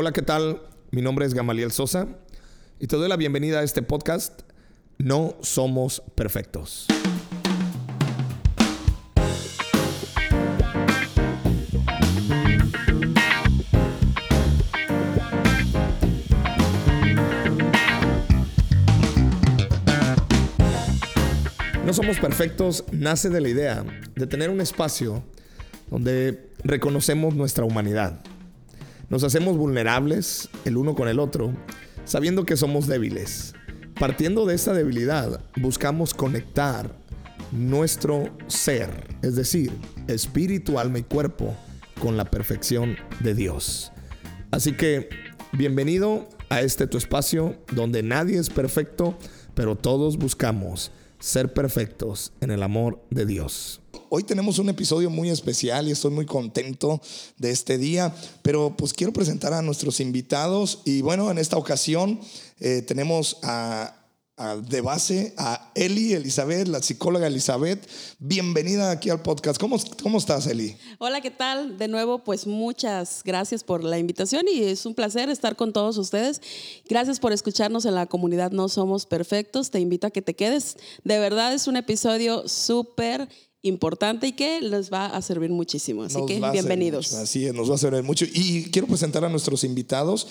Hola, ¿qué tal? Mi nombre es Gamaliel Sosa y te doy la bienvenida a este podcast No Somos Perfectos. No somos perfectos nace de la idea de tener un espacio donde reconocemos nuestra humanidad. Nos hacemos vulnerables el uno con el otro, sabiendo que somos débiles. Partiendo de esta debilidad, buscamos conectar nuestro ser, es decir, espíritu, alma y cuerpo, con la perfección de Dios. Así que, bienvenido a este tu espacio donde nadie es perfecto, pero todos buscamos ser perfectos en el amor de Dios. Hoy tenemos un episodio muy especial y estoy muy contento de este día, pero pues quiero presentar a nuestros invitados y bueno, en esta ocasión eh, tenemos a de base a Eli Elizabeth, la psicóloga Elizabeth. Bienvenida aquí al podcast. ¿Cómo, ¿Cómo estás, Eli? Hola, ¿qué tal? De nuevo, pues muchas gracias por la invitación y es un placer estar con todos ustedes. Gracias por escucharnos en la comunidad No Somos Perfectos. Te invito a que te quedes. De verdad es un episodio súper importante y que les va a servir muchísimo. Así que bienvenidos. Así es, nos va a servir mucho. Y quiero presentar a nuestros invitados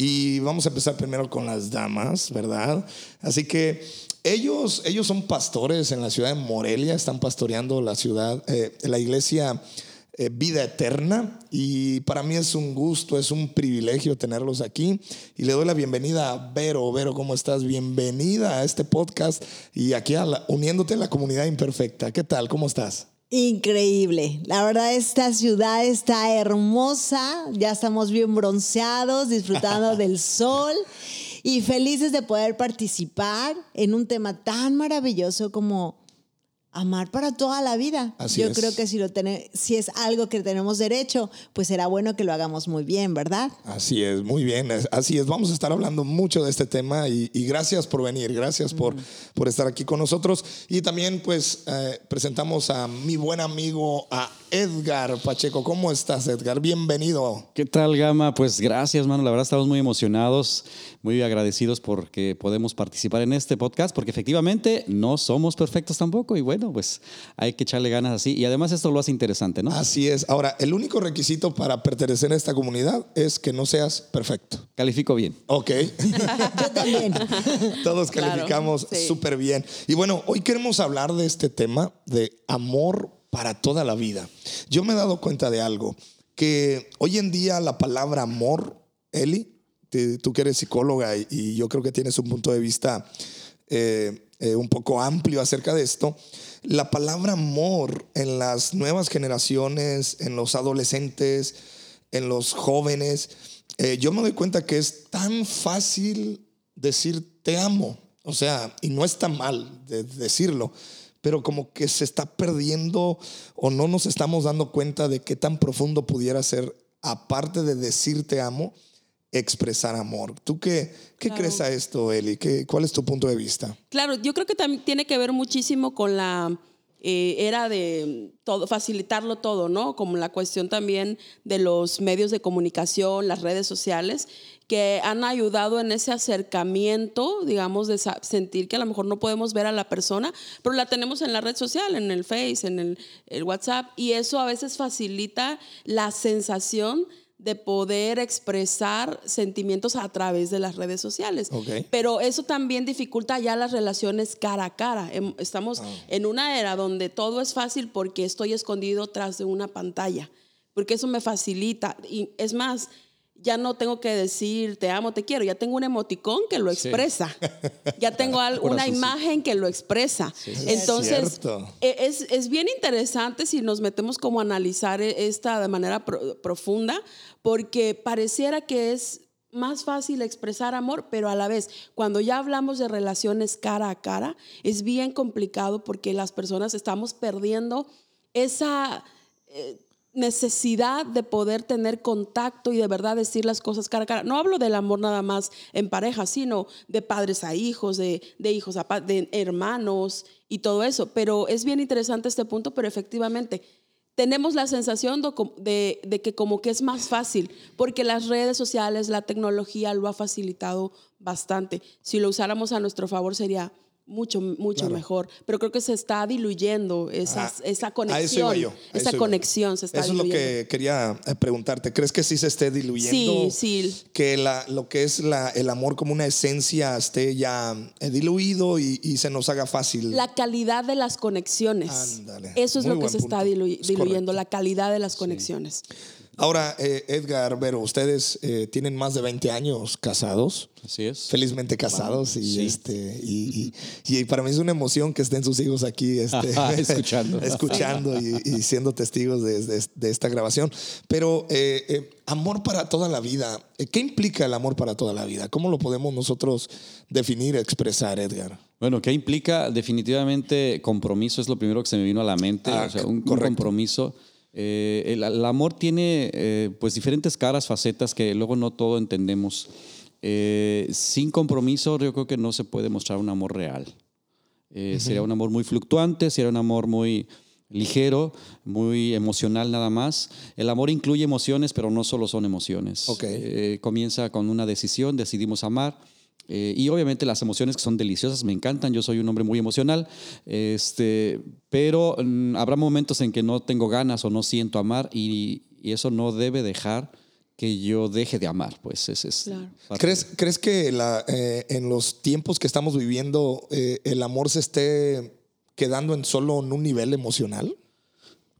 y vamos a empezar primero con las damas, ¿verdad? Así que ellos, ellos son pastores en la ciudad de Morelia, están pastoreando la ciudad, eh, la iglesia eh, Vida Eterna. Y para mí es un gusto, es un privilegio tenerlos aquí. Y le doy la bienvenida a Vero. Vero, ¿cómo estás? Bienvenida a este podcast y aquí uniéndote a la comunidad imperfecta. ¿Qué tal? ¿Cómo estás? Increíble. La verdad, esta ciudad está hermosa. Ya estamos bien bronceados, disfrutando del sol y felices de poder participar en un tema tan maravilloso como amar para toda la vida. Yo creo que si, lo si es algo que tenemos derecho, pues será bueno que lo hagamos muy bien, ¿verdad? Así es, muy bien. Así es, vamos a estar hablando mucho de este tema y, gracias por venir, gracias por, por estar aquí con nosotros. Y también pues eh, presentamos a mi buen amigo, a Edgar Pacheco. ¿Cómo estás, Edgar? Bienvenido. ¿Qué tal, Gama? Pues gracias, mano. La verdad estamos muy emocionados, muy agradecidos porque podemos participar en este podcast, porque efectivamente no somos perfectos tampoco y bueno, pues hay que echarle ganas así. Y además esto lo hace interesante, ¿no? Así es. Ahora, el único requisito para pertenecer a esta comunidad es que no seas perfecto. Califico bien. Ok. Yo también. Todos calificamos súper bien. Y bueno, hoy queremos hablar de este tema de amor para toda la vida. Yo me he dado cuenta de algo, que hoy en día la palabra amor, Eli, tú que eres psicóloga y, yo creo que tienes un punto de vista eh, eh, un poco amplio acerca de esto, la palabra amor en las nuevas generaciones, en los adolescentes, en los jóvenes, eh, yo me doy cuenta que es tan fácil decir te amo, o sea, y no está mal de decirlo, pero como que se está perdiendo o no nos estamos dando cuenta de qué tan profundo pudiera ser, aparte de decir te amo, expresar amor. ¿Tú qué, qué crees a esto, Eli? ¿Qué, ¿Cuál es tu punto de vista? Claro, yo creo que también tiene que ver muchísimo con la eh, era de todo, facilitarlo todo, ¿no? Como la cuestión también de los medios de comunicación, las redes sociales, que han ayudado en ese acercamiento, digamos, de sentir que a lo mejor no podemos ver a la persona, pero la tenemos en la red social, en el Face, en el, el WhatsApp, y eso a veces facilita la sensación de poder expresar sentimientos a través de las redes sociales. Pero eso también dificulta ya las relaciones cara a cara. Em, estamos ah. en una era donde todo es fácil porque estoy escondido tras de una pantalla, porque eso me facilita. Y es más, ya no tengo que decir te amo, te quiero, ya tengo un emoticón que lo expresa, ya tengo una imagen que lo expresa. Entonces, e, es, es, bien interesante si nos metemos como a analizar e, esta de manera profunda, porque pareciera que es más fácil expresar amor, pero a la vez, cuando ya hablamos de relaciones cara a cara, es bien complicado porque las personas estamos perdiendo esa... Eh, necesidad de poder tener contacto y de verdad decir las cosas cara a cara. No hablo del amor nada más en pareja, sino de padres a hijos, de, hijos a de hermanos y todo eso. Pero es bien interesante este punto, pero efectivamente tenemos la sensación do- de, de que como que es más fácil, porque las redes sociales, la tecnología lo ha facilitado bastante. Si lo usáramos a nuestro favor sería mucho, mucho Claro. mejor. Pero creo que se está diluyendo esas- Ah, esa a eso conexión. iba yo, a eso esa iba. conexión se está Eso es lo diluyendo. que quería eh, preguntarte. ¿Crees que sí se esté diluyendo? Sí, sí. Que la, lo que es la, el amor como una esencia esté ya eh, diluido y, y se nos haga fácil. La calidad de las conexiones. Ándale. Eso es Muy lo que se está dilu- diluyendo, la calidad de las conexiones. Ahora, eh, Edgar, Vero, ustedes eh, tienen más de 20 años casados. Así es. felizmente casados y Sí. este y, y- y para mí es una emoción que estén sus hijos aquí este, Escuchando. escuchando y, y siendo testigos de, de- de esta grabación pero eh, amor para toda la vida ¿qué implica el amor para toda la vida? ¿cómo lo podemos nosotros definir expresar Edgar? Bueno, ¿qué implica? Definitivamente compromiso es lo primero que se me vino a la mente. Ah, o sea, un, compromiso. Eh, el, el amor tiene eh, pues diferentes caras, facetas que luego no todo entendemos. Eh, sin compromiso yo creo que no se puede mostrar un amor real. Sería un amor muy fluctuante, sería un amor muy ligero, muy emocional nada más. El amor incluye emociones, pero no solo son emociones. Ok. Eh, comienza con una decisión, decidimos amar. Eh, y obviamente las emociones que son deliciosas me encantan. Yo soy un hombre muy emocional, este, pero mm, habrá momentos en que no tengo ganas o no siento amar y, y eso no debe dejar que yo deje de amar. Pues ese es Claro. ¿Crees, ¿crees que la, eh, en los tiempos que estamos viviendo eh, el amor se esté quedando en solo en un nivel emocional?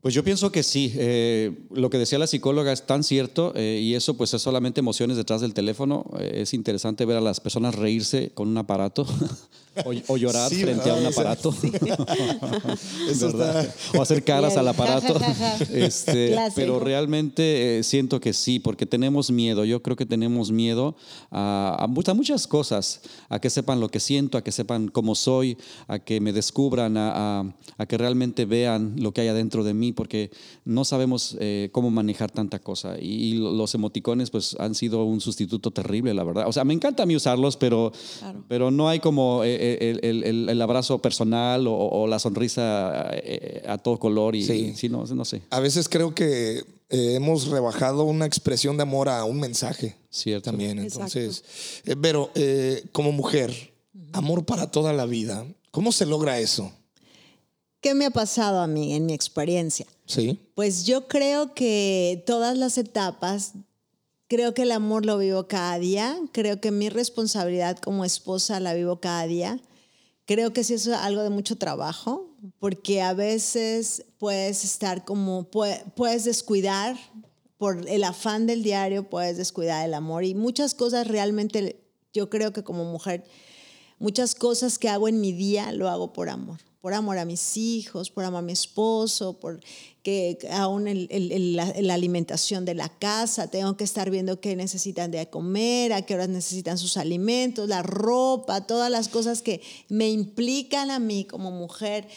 Pues yo pienso que sí. Eh, lo que decía la psicóloga es tan cierto eh, y eso pues es solamente emociones detrás del teléfono. Eh, es interesante ver a las personas reírse con un aparato o, o llorar Sí, frente a un aparato. Eso ¿verdad? está- O hacer caras Bien. al aparato. Este, pero realmente eh, siento que sí, porque tenemos miedo. Yo creo que tenemos miedo a, a mu- a muchas cosas, a que sepan lo que siento, a que sepan cómo soy, a que me descubran, a, a- a que realmente vean lo que hay adentro de mí, porque no sabemos eh, cómo manejar tanta cosa. Y, y los emoticones pues han sido un sustituto terrible, la verdad. O sea, me encanta a mí usarlos, pero, Claro. pero no hay como eh, el, el- el- el abrazo personal o, o la sonrisa eh, a todo color y Sí. sí, no, no sé. A veces creo que eh, hemos rebajado una expresión de amor a un mensaje. Cierto. También, entonces. eh, pero eh, como mujer, amor para toda la vida, ¿cómo se logra eso? ¿Qué me ha pasado a mí en mi experiencia? Sí. Pues yo creo que todas las etapas, creo que el amor lo vivo cada día, creo que mi responsabilidad como esposa la vivo cada día, creo que sí es algo de mucho trabajo, porque a veces puedes estar como, pue- puedes descuidar por el afán del diario, puedes descuidar el amor y muchas cosas realmente, yo creo que como mujer, muchas cosas que hago en mi día lo hago por amor. Por amor a mis hijos, por amor a mi esposo, por que aún el- la, la alimentación de la casa, tengo que estar viendo qué necesitan de comer, a qué horas necesitan sus alimentos, la ropa, todas las cosas que me implican a mí como mujer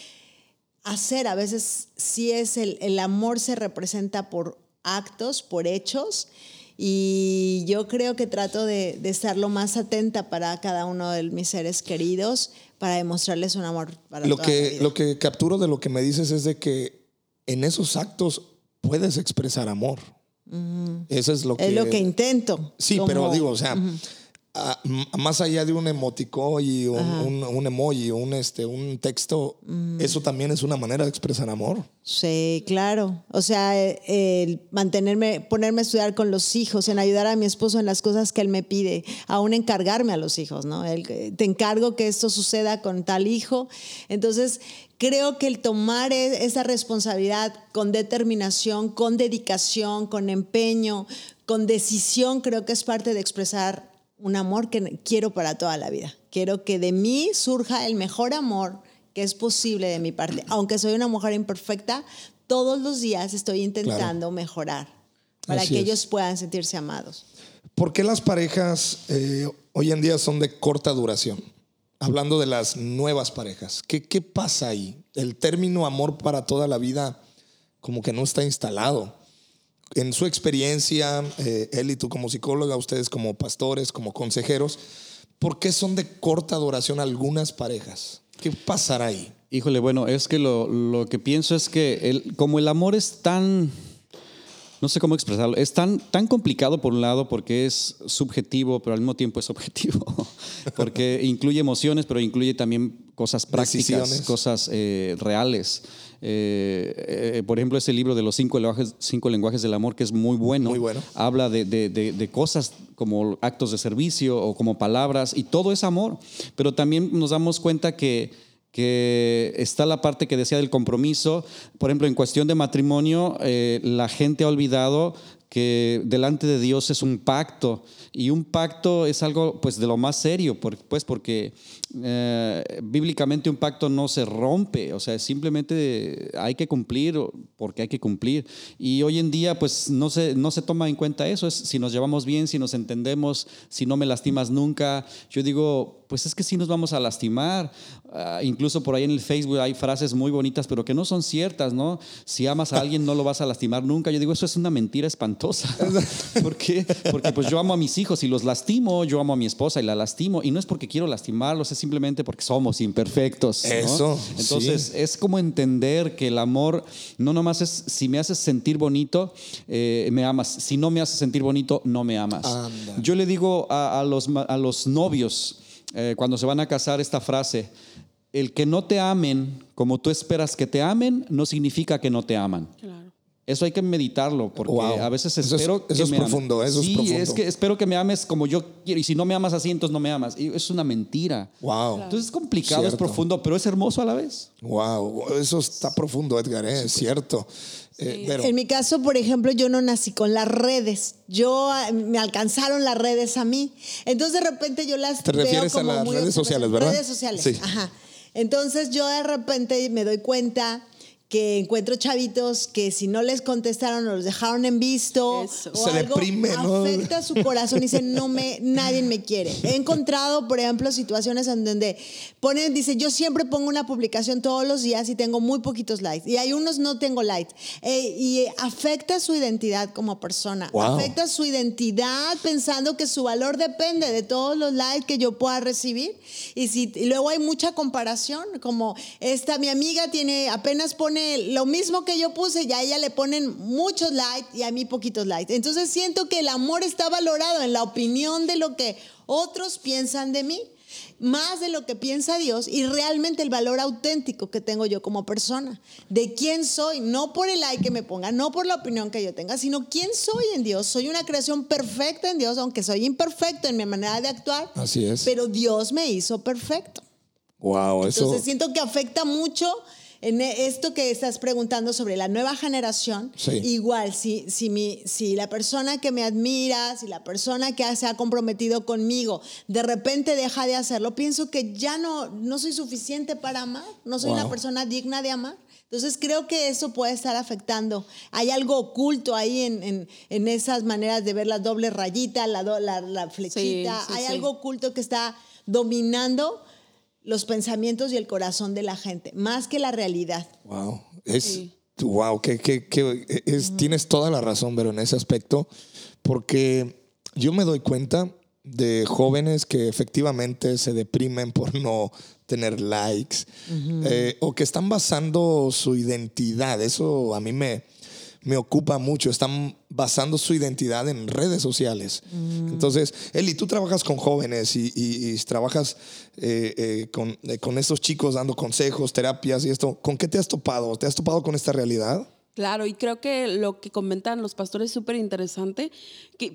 hacer. A veces sí es el, el amor se representa por actos, por hechos. Y yo creo que trato de, de estar lo más atenta para cada uno de mis seres queridos para demostrarles un amor para Lo toda la que, vida. lo que capturo de lo que me dices es de que en esos actos puedes expresar amor. Eso es lo que... es lo que intento. Sí, como- pero digo, o sea, a- m- más allá de un emoticón y un, un- un emoji, un, este, un texto, Mm. eso también es una manera de expresar amor. Sí, claro. O sea, eh, el mantenerme, ponerme a estudiar con los hijos, en ayudar a mi esposo en las cosas que él me pide, aún encargarme a los hijos, ¿no? El que- te encargo que esto suceda con tal hijo. Entonces, creo que el tomar e- esa responsabilidad con determinación, con dedicación, con empeño, con decisión, creo que es parte de expresar un amor que quiero para toda la vida. Quiero que de mí surja el mejor amor que es posible de mi parte. Aunque soy una mujer imperfecta, todos los días estoy intentando mejorar para Así que es. ellos puedan sentirse amados. ¿Por qué las parejas eh, hoy en día son de corta duración? Hablando de las nuevas parejas, ¿qué, ¿qué pasa ahí? El término amor para toda la vida como que no está instalado. En su experiencia, eh, él y tú como psicóloga, ustedes como pastores, como consejeros, ¿por qué son de corta duración algunas parejas? ¿Qué pasará ahí? Híjole, bueno, es que lo, lo que pienso es que el, como el amor es tan, no sé cómo expresarlo, es tan, tan complicado por un lado porque es subjetivo, pero al mismo tiempo es objetivo, porque incluye emociones, pero incluye también cosas prácticas, Decisiones. cosas eh, reales. Eh, eh, por ejemplo, ese libro de los cinco lenguajes, cinco lenguajes del amor, que es muy bueno, Muy bueno. habla de, de- de- de cosas como actos de servicio o como palabras, y todo es amor, pero también nos damos cuenta que, que está la parte que decía del compromiso. Por ejemplo, en cuestión de matrimonio, eh, la gente ha olvidado que delante de Dios es un pacto y un pacto es algo pues de lo más serio, pues porque eh, bíblicamente un pacto no se rompe, o sea, simplemente hay que cumplir porque hay que cumplir. Y hoy en día pues no se, no se toma en cuenta eso, es si nos llevamos bien, si nos entendemos, si no me lastimas nunca. Yo digo, pues es que sí nos vamos a lastimar. Ah, incluso por ahí en el Facebook hay frases muy bonitas, pero que no son ciertas, ¿no? Si amas a alguien no lo vas a lastimar nunca. Yo digo, eso es una mentira espantosa. ¿Por qué? Porque pues yo amo a mis hijos y los lastimo, yo amo a mi esposa y la lastimo. Y no es porque quiero lastimarlos, simplemente porque somos imperfectos. ¿no? Eso, Entonces sí. es como entender que el amor no nomás es si me haces sentir bonito, eh, me amas. Si no me haces sentir bonito, no me amas. Anda. Yo le digo a, a los, a los novios eh, cuando se van a casar esta frase, el que no te amen como tú esperas que te amen no significa que no te aman. Claro. Eso hay que meditarlo, porque Wow. a veces Eso es- espero que eso es me ames. profundo, eso es sí, profundo. es que espero que me ames como yo quiero, y si no me amas así, entonces no me amas. Y es una mentira. Wow. Entonces es complicado, es profundo, pero es hermoso a la vez. Wow. Eso está profundo, Edgar, ¿eh? es cierto. Eh, pero, En mi caso, por ejemplo, yo no nací con las redes. Yo ah, me alcanzaron las redes a mí. Entonces de repente yo las Te veo refieres a como las muy redes sociales. ¿verdad? Redes sociales. Sí. Ajá. Entonces yo de repente me doy cuenta que encuentro chavitos que si no les contestaron o los dejaron en visto Eso. o Se algo deprime, ¿no? afecta su corazón y dice no me nadie me quiere. He encontrado, por ejemplo, situaciones en donde ponen dice yo siempre pongo una publicación todos los días y tengo muy poquitos likes y hay unos no tengo likes Eh, y afecta su identidad como persona, Wow. afecta su identidad pensando que su valor depende de todos los likes que yo pueda recibir y si y luego hay mucha comparación como esta mi amiga tiene apenas pone lo mismo que yo puse y a ella le ponen muchos likes y a mí poquitos likes entonces siento que el amor está valorado en la opinión de lo que otros piensan de mí más de lo que piensa Dios y realmente el valor auténtico que tengo yo como persona, de quién soy, no por el like que me ponga, no por la opinión que yo tenga, sino quién soy en Dios. Soy una creación perfecta en Dios, aunque soy imperfecto en mi manera de actuar, Así es. pero Dios me hizo perfecto. wow, eso. Entonces siento que afecta mucho en esto que estás preguntando sobre la nueva generación. Sí. Igual, si, si, mi, si la persona que me admira, si la persona que se ha comprometido conmigo, de repente deja de hacerlo, pienso que ya no, no soy suficiente para amar, no soy una persona digna de amar. Entonces creo que eso puede estar afectando. Hay algo oculto ahí en, en, en esas maneras de ver la doble rayita, la, do- la, la flechita. sí, Hay sí. algo oculto que está dominando los pensamientos y el corazón de la gente, más que la realidad. Wow. Es, Sí. Wow, que, que- que es- tienes toda la razón, pero en ese aspecto, porque yo me doy cuenta de jóvenes que efectivamente se deprimen por no tener likes eh, o que están basando su identidad. Eso a mí me, me ocupa mucho. Están basando su identidad en redes sociales. Entonces, Eli, tú trabajas con jóvenes y, y- y trabajas eh, eh, con, eh, con estos chicos dando consejos, terapias y esto. ¿Con qué te has topado? ¿Te has topado con esta realidad? Claro, y creo que lo que comentan los pastores es súper interesante,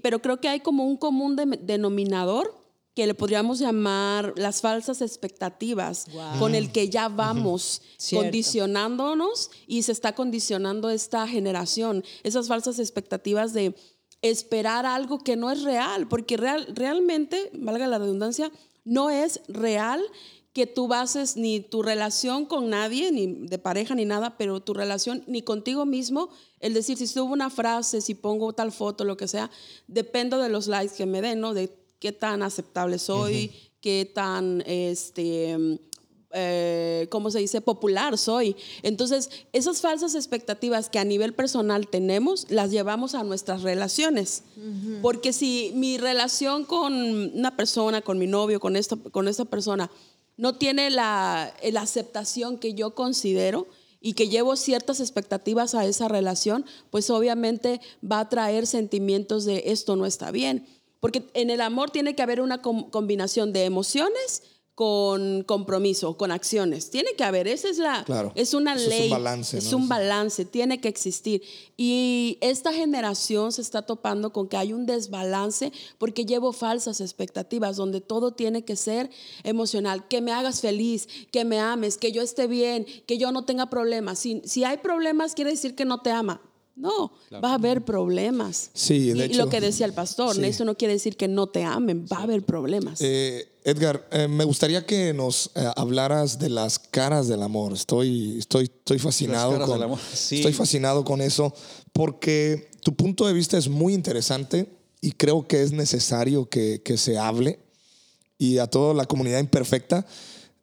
pero creo que hay como un común de- denominador que le podríamos llamar las falsas expectativas, Wow. con el que ya vamos condicionándonos y se está condicionando esta generación, esas falsas expectativas de esperar algo que no es real, porque real, realmente, valga la redundancia, no es real que tú bases ni tu relación con nadie, ni de pareja, ni nada, pero tu relación ni contigo mismo, el decir, si subo una frase, si pongo tal foto, lo que sea, dependo de los likes que me den, ¿no? De qué tan aceptable soy, qué tan, este, eh, ¿cómo se dice? Popular soy. Entonces, esas falsas expectativas que a nivel personal tenemos, las llevamos a nuestras relaciones. Porque si mi relación con una persona, con mi novio, con esta, con esta persona, no tiene la, la aceptación que yo considero y que llevo ciertas expectativas a esa relación, pues obviamente va a traer sentimientos de esto no está bien. Porque en el amor tiene que haber una com- combinación de emociones con compromiso, con acciones. Tiene que haber, esa es la, Claro. es una Eso es un ley, balance, es ¿no? un balance, tiene que existir. Y esta generación se está topando con que hay un desbalance porque llevo falsas expectativas donde todo tiene que ser emocional, que me hagas feliz, que me ames, que yo esté bien, que yo no tenga problemas. Si, si hay problemas quiere decir que no te ama. No, va a haber problemas. Sí, de y, hecho, lo que decía el pastor, sí. eso no quiere decir que no te amen, va a haber problemas. Eh, Edgar, eh, me gustaría que nos eh, hablaras de las caras del amor. Estoy, estoy, estoy fascinado caras con, del amor, sí. estoy fascinado con eso porque tu punto de vista es muy interesante y creo que es necesario que, que se hable y a toda la comunidad imperfecta.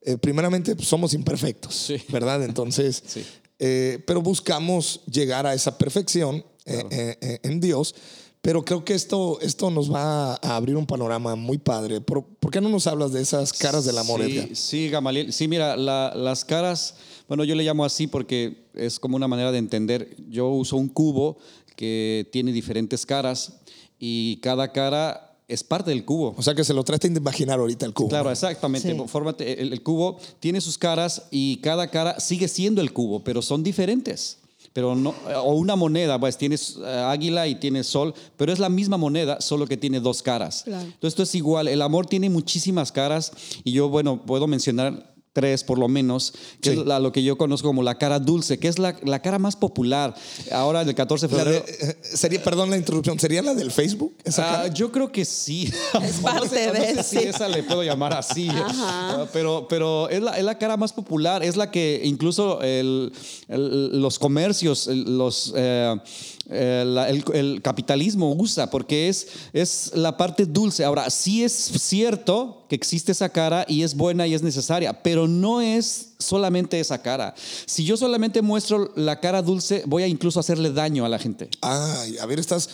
eh, primeramente, pues, somos imperfectos, Sí. ¿verdad? Entonces, Sí. Eh, pero buscamos llegar a esa perfección eh, eh, eh, en Dios. Pero creo que esto, esto nos va a abrir un panorama muy padre. ¿Por, por qué no nos hablas de esas caras del amor, sí, Edgar? Sí, Gamaliel. Sí, mira, la- las caras, bueno, yo le llamo así porque es como una manera de entender. Yo uso un cubo que tiene diferentes caras y cada cara es parte del cubo. O sea que se lo traten de imaginar ahorita el cubo. Claro, ¿no? exactamente. Sí. Fórmate, el, el cubo tiene sus caras y cada cara sigue siendo el cubo, pero son diferentes. Pero no, o una moneda, pues tienes eh, águila y tienes sol, pero es la misma moneda, solo que tiene dos caras. Claro. Entonces esto es igual. El amor tiene muchísimas caras y yo, bueno, puedo mencionar tres por lo menos, que Sí. es la- lo que yo conozco como la cara dulce, que es la, la cara más popular. Ahora, el 14 de febrero. de- eh, sería, perdón la interrupción, ¿sería la del Facebook? Esa Ah, cara? yo creo que sí. Es No parte no de, sé si sí. esa le puedo llamar así. Ah, Pero, pero es, la, es la cara más popular, es la que incluso el- el- los comercios, los, eh, eh, el, el capitalismo usa, porque es, es la parte dulce. Ahora, sí es cierto que existe esa cara y es buena y es necesaria, pero no es solamente esa cara. Si yo solamente muestro la cara dulce, voy a incluso hacerle daño a la gente. Ay, a ver, estás.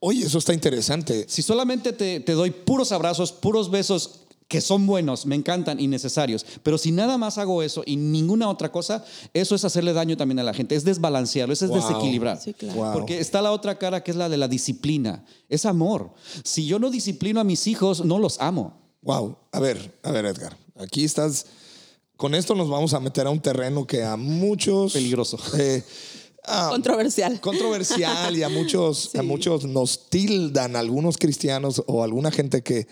Oye, eso está interesante. Si solamente te, te doy puros abrazos, puros besos que son buenos, me encantan y necesarios, pero si nada más hago eso y ninguna otra cosa, eso es hacerle daño también a la gente, es desbalancearlo, eso es Wow. desequilibrar. Sí, claro. Wow. Porque está la otra cara que es la de la disciplina, es amor. Si yo no disciplino a mis hijos, no los amo. Wow. A ver, a ver, Edgar. Aquí estás. Con esto nos vamos a meter a un terreno que a muchos. Peligroso. eh, Controversial. controversial y a muchos, a muchos nos tildan algunos cristianos o alguna gente que,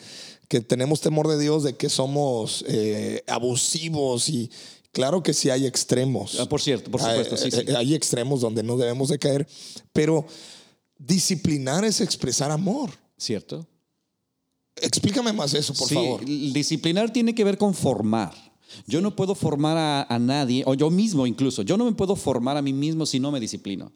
que tenemos temor de Dios de que somos eh, abusivos y claro que sí hay extremos. Ah, por cierto, por supuesto, sí, sí. Hay, hay extremos donde no debemos de caer, pero disciplinar es expresar amor. ¿Cierto? Explícame más eso, por Sí, favor. Disciplinar tiene que ver con formar. Yo no puedo formar a, a nadie, o yo mismo incluso, yo no me puedo formar a mí mismo si no me disciplino.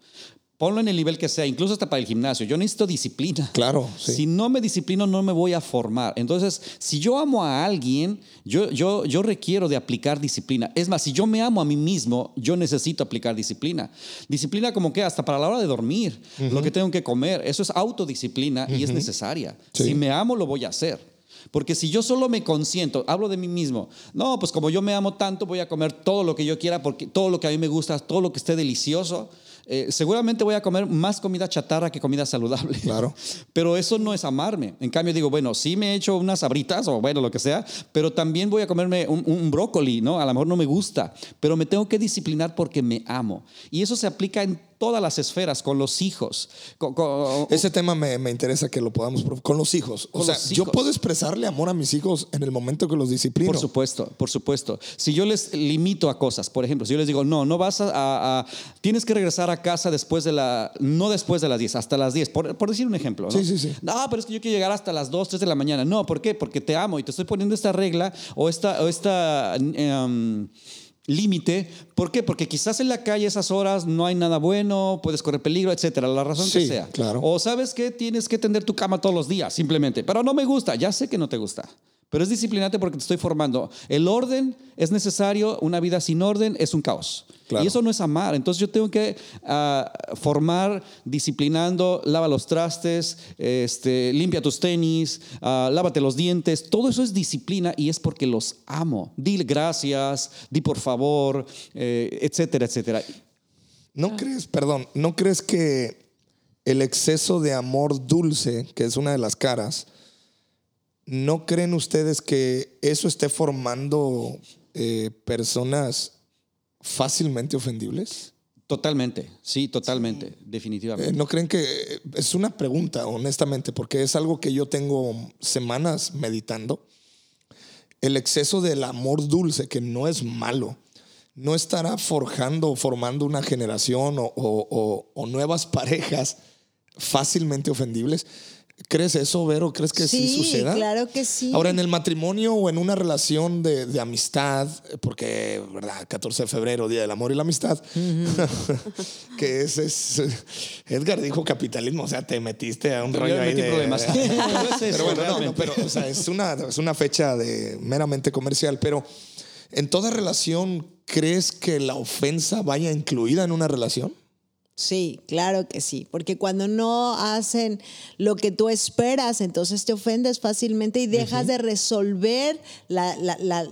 Ponlo en el nivel que sea, incluso hasta para el gimnasio. Yo necesito disciplina. Claro, sí. Si no me disciplino, no me voy a formar. Entonces, si yo amo a alguien, yo, yo, yo requiero de aplicar disciplina. Es más, si yo me amo a mí mismo, yo necesito aplicar disciplina. Disciplina como que hasta para la hora de dormir, lo que tengo que comer, eso es autodisciplina y es necesaria. Sí. Si me amo, lo voy a hacer. Porque si yo solo me consiento, hablo de mí mismo, no, pues como yo me amo tanto, voy a comer todo lo que yo quiera, porque todo lo que a mí me gusta, todo lo que esté delicioso, eh, seguramente voy a comer más comida chatarra que comida saludable. Claro. Pero eso no es amarme. En cambio, digo, bueno, sí me he hecho unas sabritas o bueno, lo que sea, pero también voy a comerme un, un brócoli, ¿no? A lo mejor no me gusta, pero me tengo que disciplinar porque me amo. Y eso se aplica en todas las esferas, con los hijos. con- con- Ese tema me, me interesa que lo podamos con los hijos. O sea, yo puedo expresarle amor a mis hijos en el momento que los disciplino. Por supuesto, por supuesto. Si yo les limito a cosas, por ejemplo, si yo les digo, no, no vas a, a- a- tienes que regresar a casa después de la, no después de las 10, hasta las 10, por, por decir un ejemplo. ¿no? Sí, sí, sí. No, pero es que yo quiero llegar hasta las 2, 3 de la mañana. No, ¿por qué? Porque te amo y te estoy poniendo esta regla o esta, o esta em, límite. ¿Por qué? Porque quizás en la calle esas horas no hay nada bueno, puedes correr peligro, etcétera, la razón que sea. claro. O sabes que tienes que tender tu cama todos los días, simplemente. Pero no me gusta, ya sé que no te gusta. Pero es disciplinante porque te estoy formando. El orden es necesario, una vida sin orden es un caos. Claro. Y eso no es amar. Entonces yo tengo que ah, formar disciplinando, lava los trastes, este, limpia tus tenis, ah, lávate los dientes. Todo eso es disciplina y es porque los amo. Dile gracias, di por favor, eh, etcétera, etcétera. ¿No crees, perdón, no crees que el exceso de amor dulce, que es una de las caras, ¿no creen ustedes que eso esté formando eh, personas fácilmente ofendibles? Totalmente, sí, totalmente, Eh, definitivamente. ¿No creen que es una pregunta, honestamente, porque es algo que yo tengo semanas meditando? El exceso del amor dulce, que no es malo, no estará forjando o formando una generación o, o- o- o nuevas parejas fácilmente ofendibles. ¿Crees eso, Vero? ¿Crees que sí, Sí, suceda? claro que sí. Ahora, en el matrimonio o en una relación de, de amistad, porque, ¿verdad? 14 de febrero, Día del Amor y la Amistad, que es, es- Edgar dijo capitalismo, o sea, te metiste a un Yo rollo ahí metí de- problemas. Pero bueno, no, no, pero, o sea, es una, es una fecha de meramente comercial, pero en toda relación, ¿crees que la ofensa vaya incluida en una relación? Sí, claro que sí, porque cuando no hacen lo que tú esperas, entonces te ofendes fácilmente y dejas de resolver la, la- la-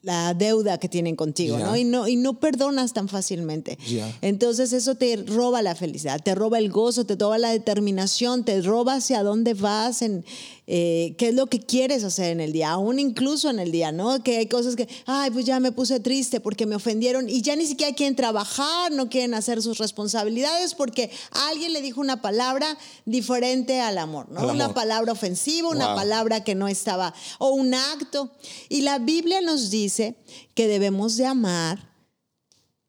la deuda que tienen contigo. ¿no? Y, ¿no? y no perdonas tan fácilmente. Entonces eso te roba la felicidad, te roba el gozo, te roba la determinación, te roba hacia dónde vas, en eh, qué es lo que quieres hacer en el día, aún incluso en el día, ¿no? Que hay cosas que, ay, pues ya me puse triste porque me ofendieron y ya ni siquiera quieren trabajar, no quieren hacer sus responsabilidades porque alguien le dijo una palabra diferente al amor, ¿no? Al Una amor. palabra ofensiva, una Wow. palabra que no estaba, o un acto. Y la Biblia nos dice que debemos de amar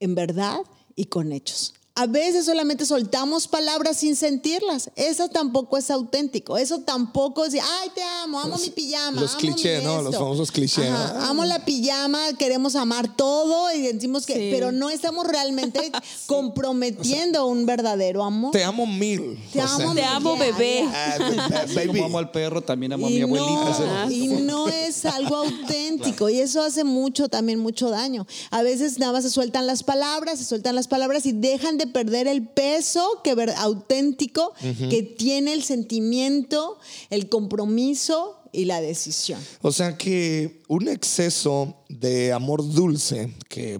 en verdad y con hechos. A veces solamente soltamos palabras sin sentirlas. Eso tampoco es auténtico. Eso tampoco es, ay, te amo, amo Los- mi pijama. los clichés, ¿no? esto". Los famosos clichés. Ajá, Ah. Amo la pijama, queremos amar todo y decimos que, Sí. pero no estamos realmente comprometiendo un verdadero amor. Te amo mil. Te o amo, sea, Te amo, bebé. ah, Así como amo al perro, también amo a mi abuelita. no, y no es algo auténtico y eso hace mucho, también mucho daño. A veces nada más se sueltan las palabras, se sueltan las palabras y dejan de perder el peso que ver, auténtico que tiene el sentimiento, el compromiso y la decisión. O sea que un exceso de amor dulce, que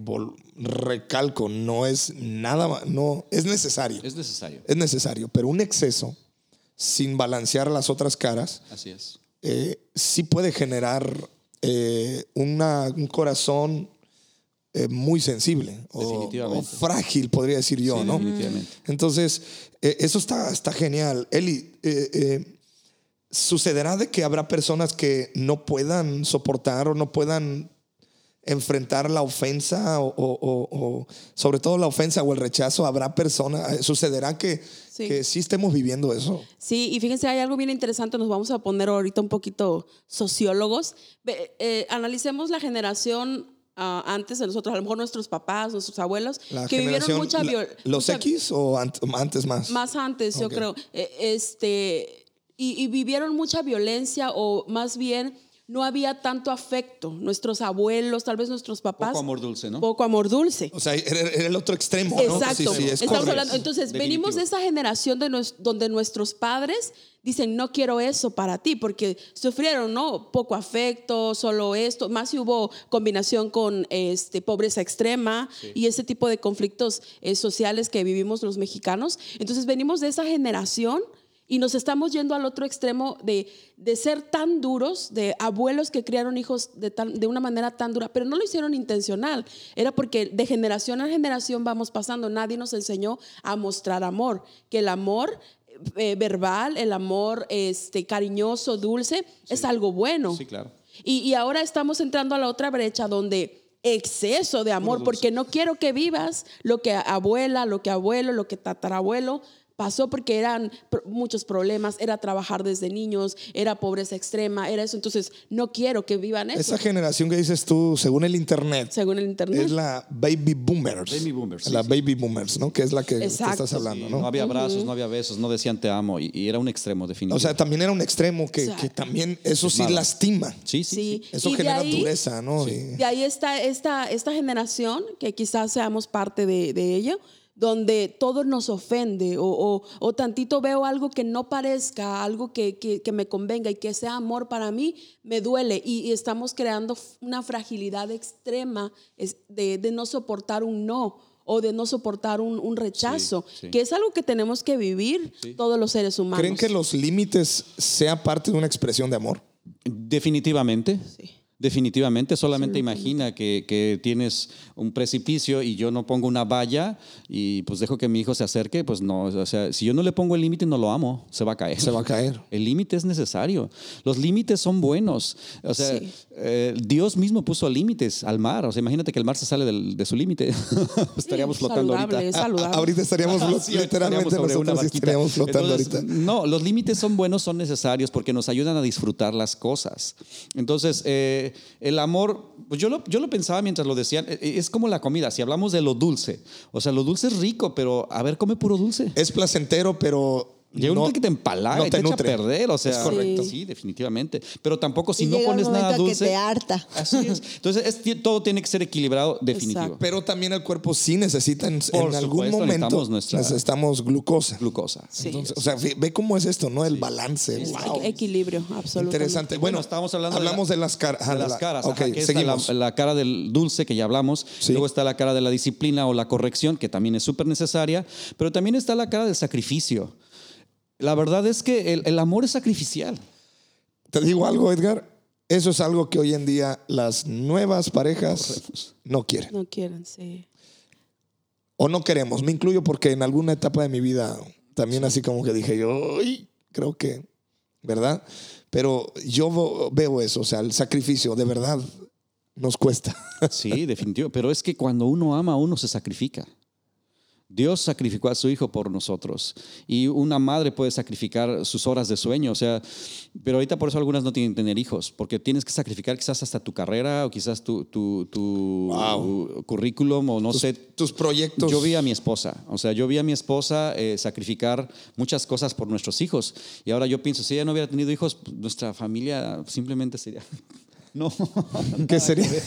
recalco, no es nada, no es necesario. Es necesario. Es necesario, pero un exceso sin balancear las otras caras, Así es. eh, sí puede generar eh, una- un corazón eh, muy sensible o, frágil, podría decir yo, Sí, ¿no? definitivamente. Entonces, eh, eso está, está genial. Eli, eh, eh, ¿sucederá de que habrá personas que no puedan soportar o no puedan enfrentar la ofensa o, o- o- o sobre todo la ofensa o el rechazo? ¿Habrá personas? ¿Sucederá que Sí. que sí estemos viviendo eso? Sí, y fíjense, hay algo bien interesante, nos vamos a poner ahorita un poquito sociólogos. Eh, analicemos la generación ah, antes de nosotros, a lo mejor nuestros papás, nuestros abuelos, La que vivieron mucha violencia. ¿Los X o ant- antes más? Más antes, yo creo. Eh, este, y, y vivieron mucha violencia o más bien no había tanto afecto. Nuestros abuelos, tal vez nuestros papás. Poco amor dulce, ¿no? Poco amor dulce. O sea, era, era el otro extremo, ¿no? Exacto. Sí, sí, es Estamos hablando, entonces, Definitivo. venimos de esa generación de nues- donde nuestros padres dicen, no quiero eso para ti, porque sufrieron, ¿no? Poco afecto, solo esto, más si hubo combinación con este, pobreza extrema y ese tipo de conflictos eh, sociales que vivimos los mexicanos. Entonces, venimos de esa generación y nos estamos yendo al otro extremo de, de ser tan duros, de abuelos que criaron hijos de, de una manera tan dura, pero no lo hicieron intencional. Era porque de generación a generación vamos pasando. Nadie nos enseñó a mostrar amor, que el amor eh, verbal, el amor este, cariñoso, dulce, es algo bueno. Sí, claro. Y, y ahora estamos entrando a la otra brecha donde exceso de amor, porque no quiero que vivas lo que abuela, lo que abuelo, lo que tatarabuelo pasó porque eran muchos problemas, era trabajar desde niños, era pobreza extrema, era eso. Entonces, no quiero que vivan eso, Esa generación que dices tú, según el internet, según el internet. es la baby boomers. Baby boomers, sí, La sí. baby boomers, ¿no? Que es la que Exacto, estás hablando, No ¿no? había abrazos, no había besos, no decían te amo y, y era un extremo O definitivo. sea, también era un extremo que, que también eso sí lastima. sí, sí, Sí. sí. Eso Y genera ahí- dureza, ¿no? Y- De ahí está esta, esta generación, que quizás seamos parte de, de ello, donde todo nos ofende o, o- o tantito veo algo que no parezca, algo que, que- que me convenga y que sea amor para mí, me duele y, y estamos creando una fragilidad extrema de, de no soportar un no o de no soportar un, un rechazo, sí. que es algo que tenemos que vivir todos los seres humanos. ¿Creen que los límites sea parte de una expresión de amor? Definitivamente. Sí. Definitivamente, solamente imagina que, que tienes un precipicio y yo no pongo una valla y pues dejo que mi hijo se acerque, pues no, o sea, si yo no le pongo el límite no lo amo, se va a caer. Se va a caer. El límite es necesario. Los límites son buenos. O sea, Sí. eh, Dios mismo puso límites al mar. O sea, imagínate que el mar se sale del- de su límite. Estaríamos Sí, flotando saludable, ahorita. es saludable. Ahorita estaríamos flo- Sí, literalmente estaríamos sobre una nosotros sí vaquita. estaríamos flotando Entonces, ahorita. No, los límites son buenos, son necesarios porque nos ayudan a disfrutar las cosas. Entonces, eh, el amor, pues yo lo, yo lo pensaba mientras lo decían, eh, es como la comida, si hablamos de lo dulce, o sea, lo dulce es rico, pero a ver, come puro dulce. Es placentero, pero Llega un no- momento que te empalaga no y te, te echa a perder, o sea, Es correcto. Sí, definitivamente. Pero tampoco si Y no llega un pones nada momento que dulce. te harta. Así es. Entonces, es- todo tiene que ser equilibrado, definitivo. Exacto. Pero también el cuerpo sí necesita en, Por en algún supuesto, momento necesitamos nuestra- necesitamos glucosa. Glucosa. Sí. Entonces, o sea, ve, cómo es esto, ¿no? El balance. Wow. equ- equilibrio, absolutamente. Interesante. Bueno, Bueno, estábamos hablando de hablamos la- de, las caras. de las caras. Ok, ajá, que está la, la cara del dulce que ya hablamos. Sí. Luego está la cara de la disciplina o la corrección, que también es súper necesaria. Pero también está la cara del sacrificio. La verdad es que el, el amor es sacrificial. Te digo algo, Edgar. Eso es algo que hoy en día las nuevas parejas no quieren. No quieren, sí. O no queremos. Me incluyo porque en alguna etapa de mi vida también así como que dije yo, "Uy, creo que, ¿verdad? Pero yo veo eso, o sea, el sacrificio de verdad nos cuesta. Sí, definitivo. Pero es que cuando uno ama, uno se sacrifica. Dios sacrificó a su hijo por nosotros y una madre puede sacrificar sus horas de sueño, o sea, pero ahorita por eso algunas no tienen que tener hijos, porque tienes que sacrificar quizás hasta tu carrera o quizás tu, tu, tu Wow. currículum o no sé. Tus proyectos. Yo vi a mi esposa, o sea, yo vi a mi esposa eh, sacrificar muchas cosas por nuestros hijos y ahora yo pienso, si ella no hubiera tenido hijos, pues, nuestra familia simplemente sería... No, ¿Qué sería?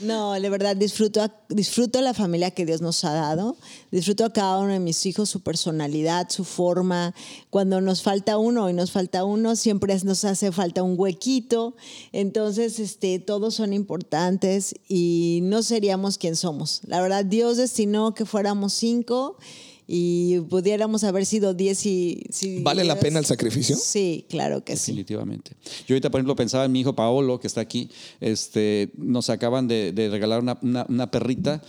No, de verdad disfruto, disfruto la familia que Dios nos ha dado. Disfruto a cada uno de mis hijos, su personalidad, su forma. Cuando nos falta uno y nos falta uno, siempre nos hace falta un huequito. Entonces, este, todos son importantes y no seríamos quien somos. La verdad, Dios destinó que fuéramos cinco y pudiéramos haber sido diez y... si ¿Vale la pena el sacrificio? Sí, claro que sí. Definitivamente. Yo ahorita, por ejemplo, pensaba en mi hijo Paolo, que está aquí. Este, nos acaban de, de regalar una, una- una perrita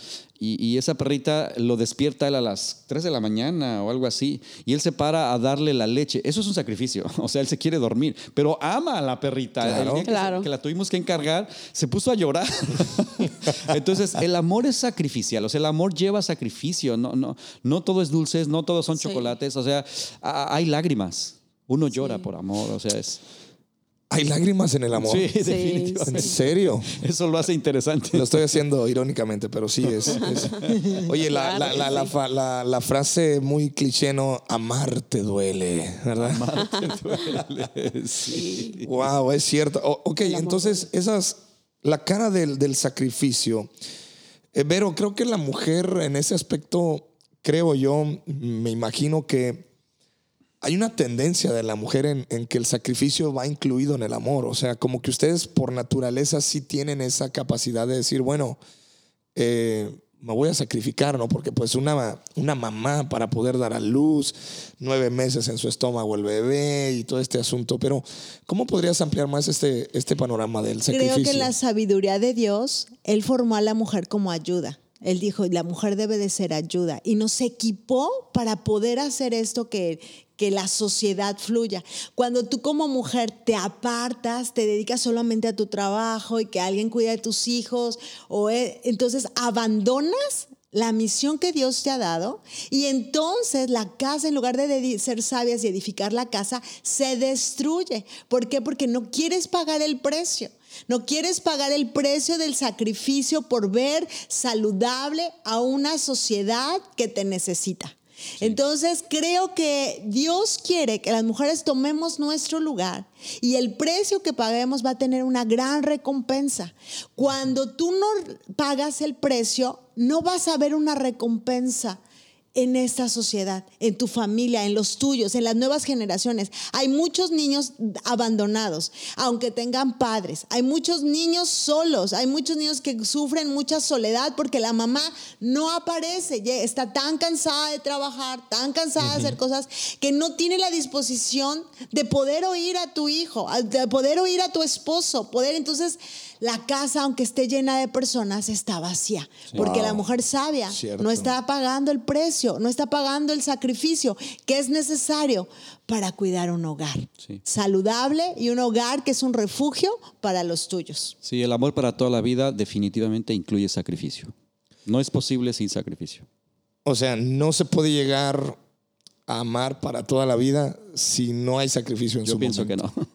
y, y esa perrita lo despierta él a las 3 de la mañana o algo así. Y él se para a darle la leche. Eso es un sacrificio. O sea, él se quiere dormir, pero ama a la perrita. Claro. El día que, Claro. que la tuvimos que encargar, se puso a llorar. Entonces, el amor es sacrificial. O sea, el amor lleva sacrificio. No, no, no todo es dulces, no todos son Sí. chocolates. O sea, a- hay lágrimas. Uno llora por amor. O sea, es. Hay lágrimas en el amor. Sí, Sí, ¿En definitivamente. serio? Eso lo hace interesante. Lo estoy haciendo irónicamente, pero sí es. es- Oye, la, la- la- la fa- la- la frase muy cliché, ¿no? Amar te duele, ¿verdad? Sí. Wow, es cierto. O- ok, entonces, esas, la cara del, del sacrificio. Eh, Vero, creo que la mujer en ese aspecto, creo yo, me imagino que hay una tendencia de la mujer en, en que el sacrificio va incluido en el amor. O sea, como que ustedes por naturaleza sí tienen esa capacidad de decir, bueno, eh, me voy a sacrificar, ¿no? Porque pues una, una mamá para poder dar a luz, nueve meses en su estómago el bebé y todo este asunto. Pero, ¿cómo podrías ampliar más este, este panorama del sacrificio? Creo que en la sabiduría de Dios, Él formó a la mujer como ayuda. Él dijo, la mujer debe de ser ayuda. Y nos equipó para poder hacer esto que, que la sociedad fluya. Cuando tú como mujer te apartas, te dedicas solamente a tu trabajo y que alguien cuida de tus hijos, o eh, entonces abandonas la misión que Dios te ha dado y entonces la casa en lugar de ser sabias y edificar la casa se destruye. ¿Por qué? Porque no quieres pagar el precio. No quieres pagar el precio del sacrificio por ver saludable a una sociedad que te necesita. Entonces creo que Dios quiere que las mujeres tomemos nuestro lugar y el precio que paguemos va a tener una gran recompensa. Cuando tú no pagas el precio, no vas a ver una recompensa en esta sociedad, en tu familia, en los tuyos, en las nuevas generaciones. Hay muchos niños abandonados, aunque tengan padres. Hay muchos niños solos, hay muchos niños que sufren mucha soledad porque la mamá no aparece, está tan cansada de trabajar, tan cansada de hacer cosas, que no tiene la disposición de poder oír a tu hijo, de poder oír a tu esposo, poder entonces la casa, aunque esté llena de personas, está vacía, porque Wow. la mujer sabia Cierto. no está pagando el precio, no está pagando el sacrificio que es necesario para cuidar un hogar Sí. saludable y un hogar que es un refugio para los tuyos. Sí, el amor para toda la vida definitivamente incluye sacrificio. No es posible sin sacrificio. O sea, no se puede llegar a amar para toda la vida si no hay sacrificio en Yo su pienso momento. que no.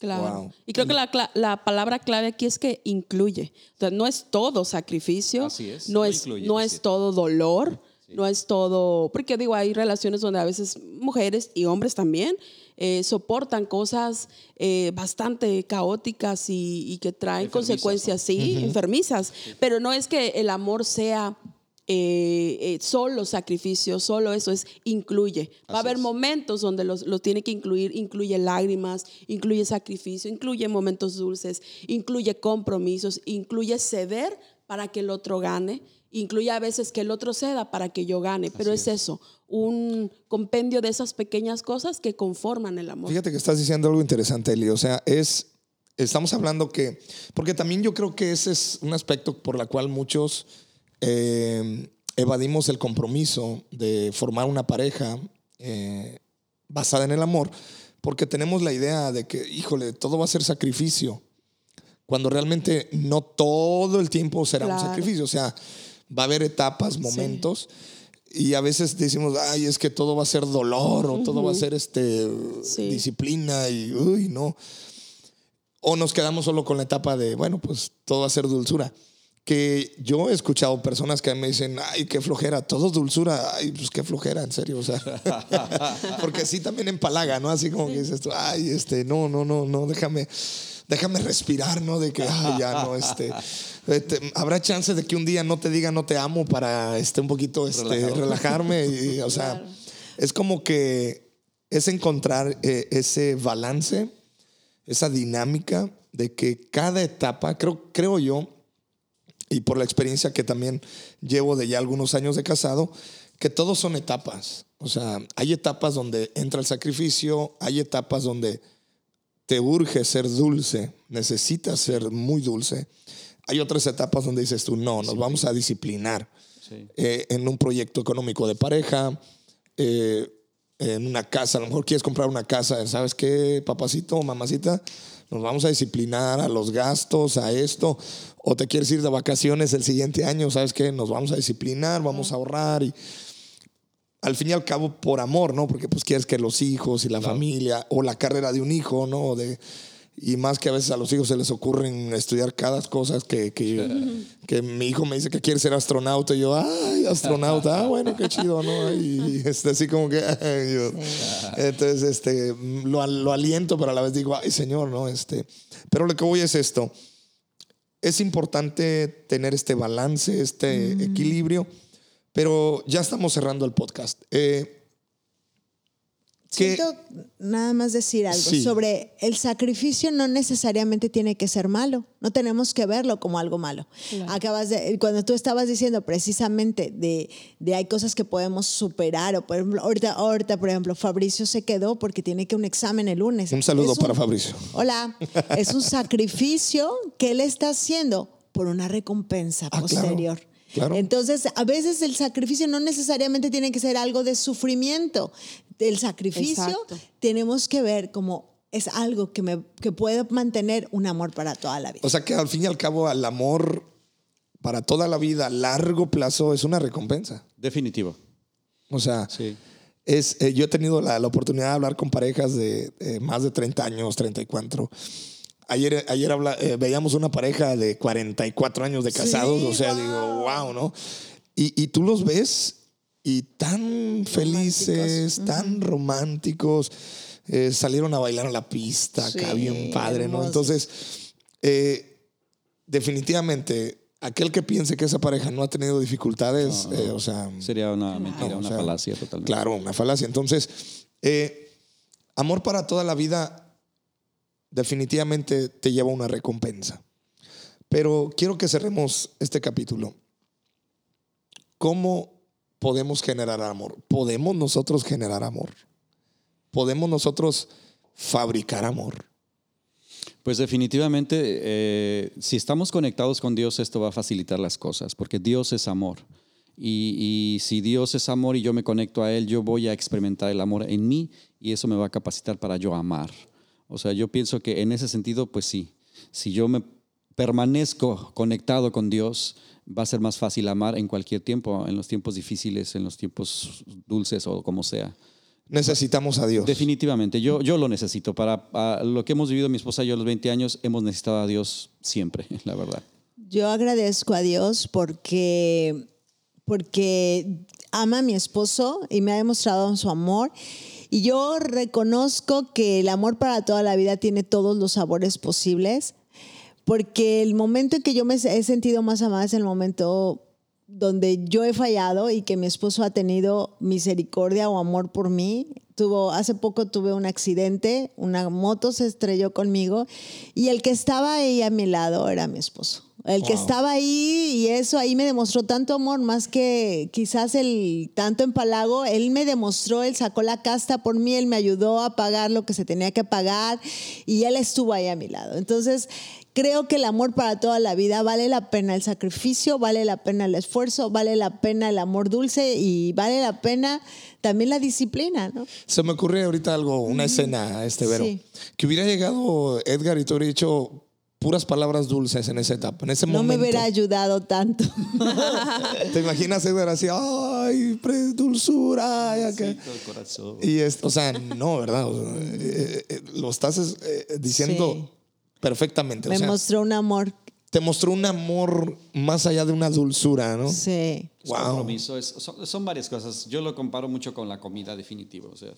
Claro. Wow. Y creo que la, la palabra clave aquí es que incluye. O sea, no es todo sacrificio, Así es, no no es, incluye, no es todo dolor, no es todo, porque digo, hay relaciones donde a veces mujeres y hombres también eh, soportan cosas eh, bastante caóticas y, y que traen Enfermizas, consecuencias, sí, enfermizas, pero no es que el amor sea... eh, eh, solo sacrificio, solo eso es incluye. Va a haber es. momentos donde los, los tiene que incluir, incluye lágrimas, incluye sacrificio, incluye momentos dulces, incluye compromisos, incluye ceder para que el otro gane, incluye a veces que el otro ceda para que yo gane, pero es, eso, un compendio de esas pequeñas cosas que conforman el amor. Fíjate que estás diciendo algo interesante, Eli. O sea, es. Estamos hablando que. Porque también yo creo que ese es un aspecto por la cual muchos eh, evadimos el compromiso de formar una pareja eh, basada en el amor. Porque tenemos la idea de que, híjole, todo va a ser sacrificio. Cuando realmente no todo el tiempo será un sacrificio. O sea, va a haber etapas, momentos. Y a veces decimos, ay, es que todo va a ser dolor o todo va a ser este, Sí. disciplina y, uy, no. O nos quedamos solo con la etapa de, bueno, pues todo va a ser dulzura. Que yo he escuchado personas que me dicen, ay, qué flojera, todo es dulzura. Ay, pues qué flojera, en serio, o sea. Porque sí también empalaga, ¿no? Así como que dices tú, ay, este, no, no, no, no, déjame, déjame respirar, ¿no? De que, ay, ya no, este, este, habrá chance de que un día no te diga no te amo para, este, un poquito, este, relajarme. Y, o sea, Claro. es como que es encontrar eh, ese balance, esa dinámica de que cada etapa, creo, creo yo, y por la experiencia que también llevo de ya algunos años de casado, que todos son etapas. O sea, hay etapas donde entra el sacrificio, hay etapas donde te urge ser dulce, necesitas ser muy dulce. Hay otras etapas donde dices tú, no, nos vamos a disciplinar Sí. eh, en un proyecto económico de pareja, eh, en una casa, a lo mejor quieres comprar una casa, ¿sabes qué, papacito o mamacita? Nos vamos a disciplinar a los gastos, a esto, o te quieres ir de vacaciones el siguiente año, ¿sabes qué? Nos vamos a disciplinar, vamos a ahorrar y al fin y al cabo por amor, ¿no? Porque pues quieres que los hijos y la familia o la carrera de un hijo, ¿no? De, y más que a veces a los hijos se les ocurren estudiar cada cosa que, que, que mi hijo me dice que quiere ser astronauta y yo, ay, astronauta, ah, bueno, qué chido, ¿no? Y este, así como que, yo- entonces, este, lo, lo aliento, pero a la vez digo, ay, señor, ¿no? Este, pero lo que voy es esto, es importante tener este balance, este equilibrio, pero ya estamos cerrando el podcast. Eh, ¿qué- Siento nada más decir algo Sí. sobre el sacrificio no necesariamente tiene que ser malo, no tenemos que verlo como algo malo. Claro. Acabas de, cuando tú estabas diciendo precisamente de, de hay cosas que podemos superar, o por ejemplo, ahorita, ahorita, por ejemplo, Fabricio se quedó porque tiene que un examen el lunes. Un saludo para Fabricio. Hola, es un sacrificio que él está haciendo por una recompensa Ah, posterior. claro. Entonces, a veces el sacrificio no necesariamente tiene que ser algo de sufrimiento. El sacrificio Exacto. tenemos que ver como es algo que, me, que puede mantener un amor para toda la vida. O sea que al fin y al cabo al amor para toda la vida, a largo plazo, es una recompensa. Definitivo. O sea, Sí. es, eh, yo he tenido la, la oportunidad de hablar con parejas de eh, más de 30 años, 34. Ayer, ayer habla- eh, veíamos una pareja de 44 años de casados, Sí, o sea, wow. digo, wow, ¿no? Y, y tú los ves y tan felices, tan románticos, eh, salieron a bailar a la pista, acá Sí, bien padre, ¿no? hermosos. Entonces, eh, definitivamente, aquel que piense que esa pareja no ha tenido dificultades, eh, o sea, Sería una mentira, no, o una sea, falacia totalmente. Claro, una falacia. Entonces, eh, amor para toda la vida definitivamente te lleva una recompensa. Pero quiero que cerremos este capítulo. ¿Cómo podemos generar amor? ¿Podemos nosotros generar amor? ¿Podemos nosotros fabricar amor? Pues definitivamente, eh, si estamos conectados con Dios, esto va a facilitar las cosas, porque Dios es amor. Y, y si Dios es amor y yo me conecto a Él, yo voy a experimentar el amor en mí y eso me va a capacitar para yo amar. O sea, yo pienso que en ese sentido, pues sí, si yo me permanezco conectado con Dios, va a ser más fácil amar en cualquier tiempo, en los tiempos difíciles, en los tiempos dulces o como sea. Necesitamos a Dios. Definitivamente, yo, yo lo necesito. Para, para lo que hemos vivido mi esposa y yo a los 20 años, hemos necesitado a Dios siempre, la verdad. Yo agradezco a Dios porque, porque ama a mi esposo y me ha demostrado su amor. Y yo reconozco que el amor para toda la vida tiene todos los sabores posibles, porque el momento en que yo me he sentido más amada es el momento donde yo he fallado y que mi esposo ha tenido misericordia o amor por mí. Tuvo, hace poco tuve un accidente, una moto se estrelló conmigo y el que estaba ahí a mi lado era mi esposo. El que estaba ahí y eso ahí me demostró tanto amor, más que quizás el tanto empalago, él me demostró, él sacó la casta por mí, él me ayudó a pagar lo que se tenía que pagar y él estuvo ahí a mi lado. Entonces, creo que el amor para toda la vida vale la pena el sacrificio, vale la pena el esfuerzo, vale la pena el amor dulce y vale la pena también la disciplina, ¿no? Se me ocurre ahorita algo, una escena, este Vero, Sí. que hubiera llegado Edgar y te hubiera dicho puras palabras dulces en esa etapa, en ese No me momento. hubiera ayudado tanto. ¿Te imaginas Edgar así, ay, pre- dulzura, ay, acá"? Y es, o sea, no, ¿verdad? O sea, eh, eh, lo estás eh, diciendo Sí. perfectamente. O me sea, mostró un amor. te mostró un amor más allá de una dulzura, ¿no? Sí. Es Wow. compromiso, es- son, son varias cosas. Yo lo comparo mucho con la comida definitiva. O sea,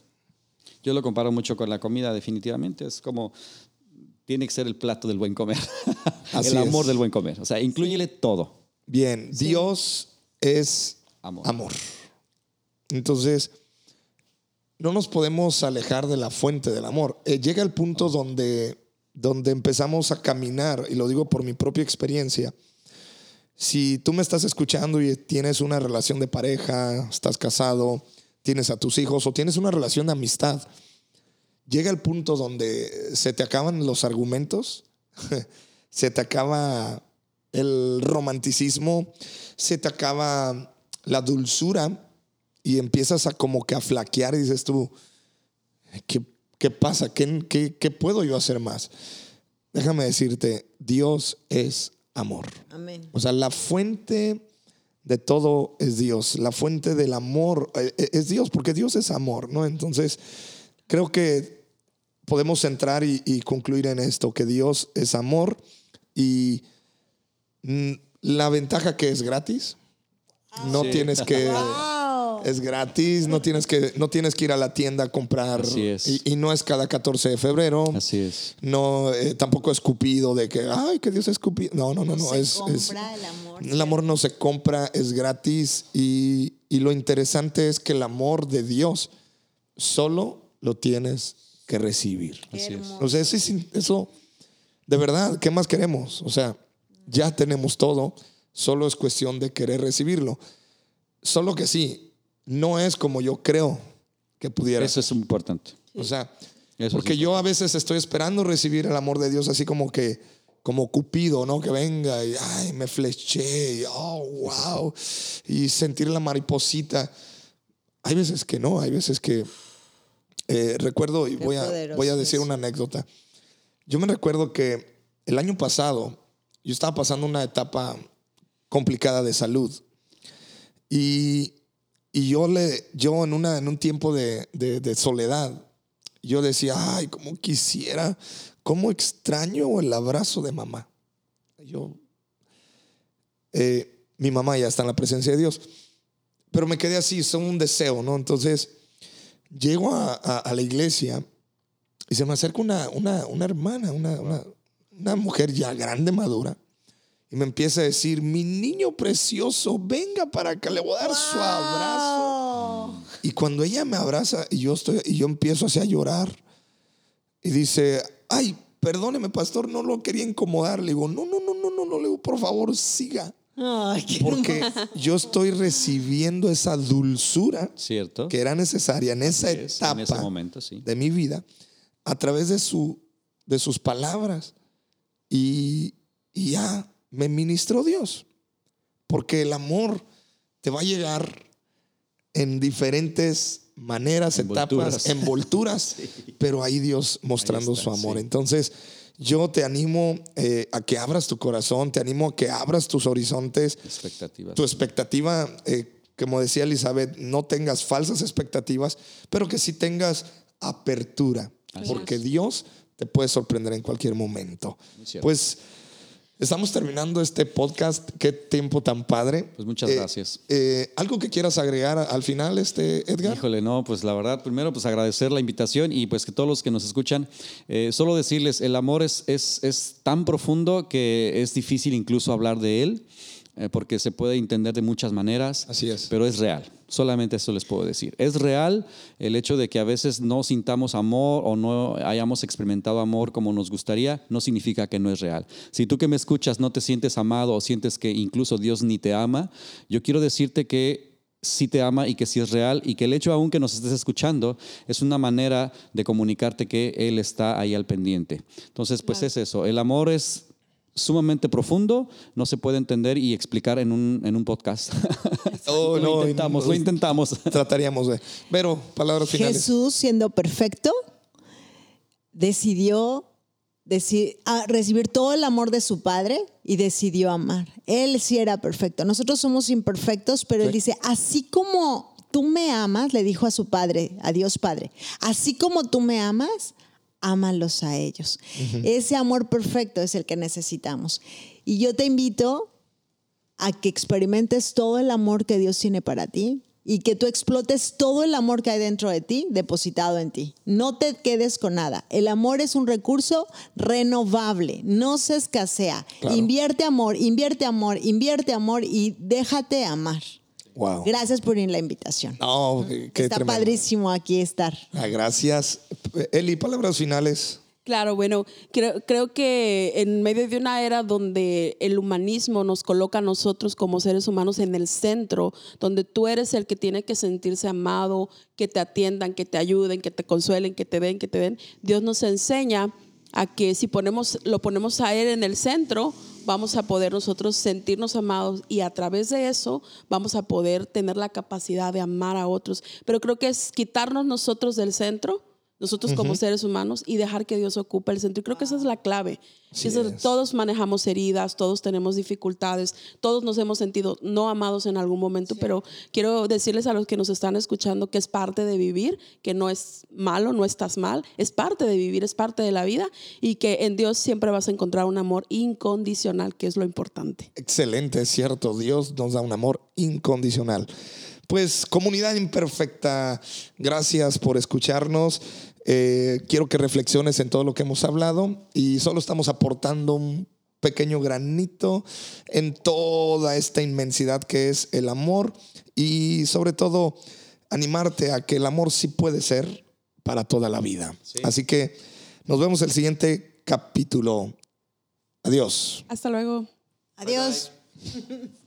yo lo comparo mucho con la comida definitivamente. Es como, tiene que ser el plato del buen comer. Así el amor es. del buen comer. O sea, incluyele todo. Bien, Dios es Amor. amor. Entonces, no nos podemos alejar de la fuente del amor. Eh, llega el punto donde, donde empezamos a caminar, y lo digo por mi propia experiencia. Si tú me estás escuchando y tienes una relación de pareja, estás casado, tienes a tus hijos o tienes una relación de amistad, llega el punto donde se te acaban los argumentos, se te acaba el romanticismo, se te acaba la dulzura y empiezas a como que a flaquear y dices tú, ¿qué, qué pasa? ¿Qué, qué, qué puedo yo hacer más? Déjame decirte, Dios es amor. Amén. O sea, la fuente de todo es Dios. La fuente del amor eh, eh, es Dios, porque Dios es amor, ¿no? Entonces, creo que podemos centrar y, y concluir en esto, que Dios es amor y mm, la ventaja que es gratis. No Sí. tienes que... Wow. Es gratis, no tienes que, no tienes que ir a la tienda a comprar. Así es. Y, y no es cada 14 de febrero. Así es. No, eh, tampoco escupido de que, ay, que Dios es escupido. No, no, no, no. se es, es- compra el amor. el amor no se compra, es gratis. Y, y lo interesante es que el amor de Dios solo lo tienes que recibir. Así es. O sea, eso, es- eso, de verdad, ¿qué más queremos? O sea, ya tenemos todo, solo es cuestión de querer recibirlo. Solo que sí, no es como yo creo que pudiera Eso es importante. o sea, Eso porque yo a veces estoy esperando recibir el amor de Dios así como que, como Cupido, ¿no? Que venga y, ay, me fleché, y, oh, wow, y sentir la mariposita. Hay veces que no, hay veces que, eh, recuerdo, y voy a, voy a decir una anécdota. Yo me recuerdo que el año pasado yo estaba pasando una etapa complicada de salud. Y, y yo, le, yo en, una, en un tiempo de, de- de soledad, yo decía, ay, cómo quisiera, cómo extraño el abrazo de mamá. Yo, eh, mi mamá ya está en la presencia de Dios, pero me quedé así, son un deseo, ¿no? Entonces, llego a, a- a la iglesia y se me acerca una, una, una hermana, una, una, una mujer ya grande, madura, y me empieza a decir, mi niño precioso, venga para acá, le voy a dar su abrazo. Y cuando ella me abraza y yo, estoy, y yo empiezo así a llorar, y dice, ay, perdóneme, pastor, no lo quería incomodar. Le digo, no, no, no, no, no, no, le digo, por favor, siga. Ay, qué Porque yo estoy recibiendo esa dulzura ¿Cierto? que era necesaria en esa es, etapa en ese momento, sí. de mi vida a través de, su, de sus palabras. Y, y ya me ministró Dios. Porque el amor te va a llegar en diferentes maneras, Envolturas. etapas, envolturas, pero ahí Dios mostrando Ahí está, su amor. sí. Entonces, yo te animo eh, a que abras tu corazón, te animo a que abras tus horizontes, Expectativas. tu expectativa, eh, como decía Elizabeth, no tengas falsas expectativas, pero que sí tengas apertura, Así porque Dios te puede sorprender en cualquier momento. Pues estamos terminando este podcast. Qué tiempo tan padre. Pues muchas Eh, gracias. eh, ¿Algo que quieras agregar al final, este Edgar? Híjole, no, pues la verdad, primero pues agradecer la invitación y pues que todos los que nos escuchan, eh, solo decirles, el amor es, es, es tan profundo que es difícil incluso hablar de él, eh, porque se puede entender de muchas maneras, Así es. pero es real. Solamente eso les puedo decir. Es real el hecho de que a veces no sintamos amor o no hayamos experimentado amor como nos gustaría, no significa que no es real. Si tú que me escuchas no te sientes amado o sientes que incluso Dios ni te ama, yo quiero decirte que sí te ama y que sí es real y que el hecho aún que nos estés escuchando es una manera de comunicarte que Él está ahí al pendiente. Entonces, pues Claro. es eso. El amor es sumamente profundo, no se puede entender y explicar en un, en un podcast. Oh, lo no, intentamos, no. lo intentamos. Trataríamos de. Pero, palabras finales. Jesús, siendo perfecto, decidió deci- a recibir todo el amor de su Padre y decidió amar. Él sí era perfecto. Nosotros somos imperfectos, pero él dice, así como tú me amas, le dijo a su Padre, a Dios Padre, así como tú me amas, ámalos a ellos. Ese amor perfecto es el que necesitamos. Y yo te invito a que experimentes todo el amor que Dios tiene para ti y que tú explotes todo el amor que hay dentro de ti depositado en ti. No te quedes con nada. El amor es un recurso renovable, no se escasea. Claro. Invierte amor, invierte amor, invierte amor y déjate amar. Wow. Gracias por la invitación. No, qué Está tremendo. padrísimo aquí estar. Ah, gracias. Eli, palabras finales. Claro, bueno, creo, creo que en medio de una era donde el humanismo nos coloca a nosotros como seres humanos en el centro, donde tú eres el que tiene que sentirse amado, que te atiendan, que te ayuden, que te consuelen, que te den, que te den, Dios nos enseña a que si ponemos, lo ponemos a Él en el centro, vamos a poder nosotros sentirnos amados y a través de eso vamos a poder tener la capacidad de amar a otros. Pero creo que es quitarnos nosotros del centro nosotros como seres humanos y dejar que Dios ocupe el centro. Y creo que esa es la clave. Eso- es. Todos manejamos heridas, todos tenemos dificultades, todos nos hemos sentido no amados en algún momento, pero quiero decirles a los que nos están escuchando que es parte de vivir, que no es malo, no estás mal, es parte de vivir, es parte de la vida y que en Dios siempre vas a encontrar un amor incondicional, que es lo importante. Excelente, es cierto. Dios nos da un amor incondicional. Pues comunidad imperfecta, gracias por escucharnos. Eh, quiero que reflexiones en todo lo que hemos hablado y solo estamos aportando un pequeño granito en toda esta inmensidad que es el amor y sobre todo animarte a que el amor sí puede ser para toda la vida. Así que nos vemos el siguiente capítulo. Adiós. Hasta luego. Adiós.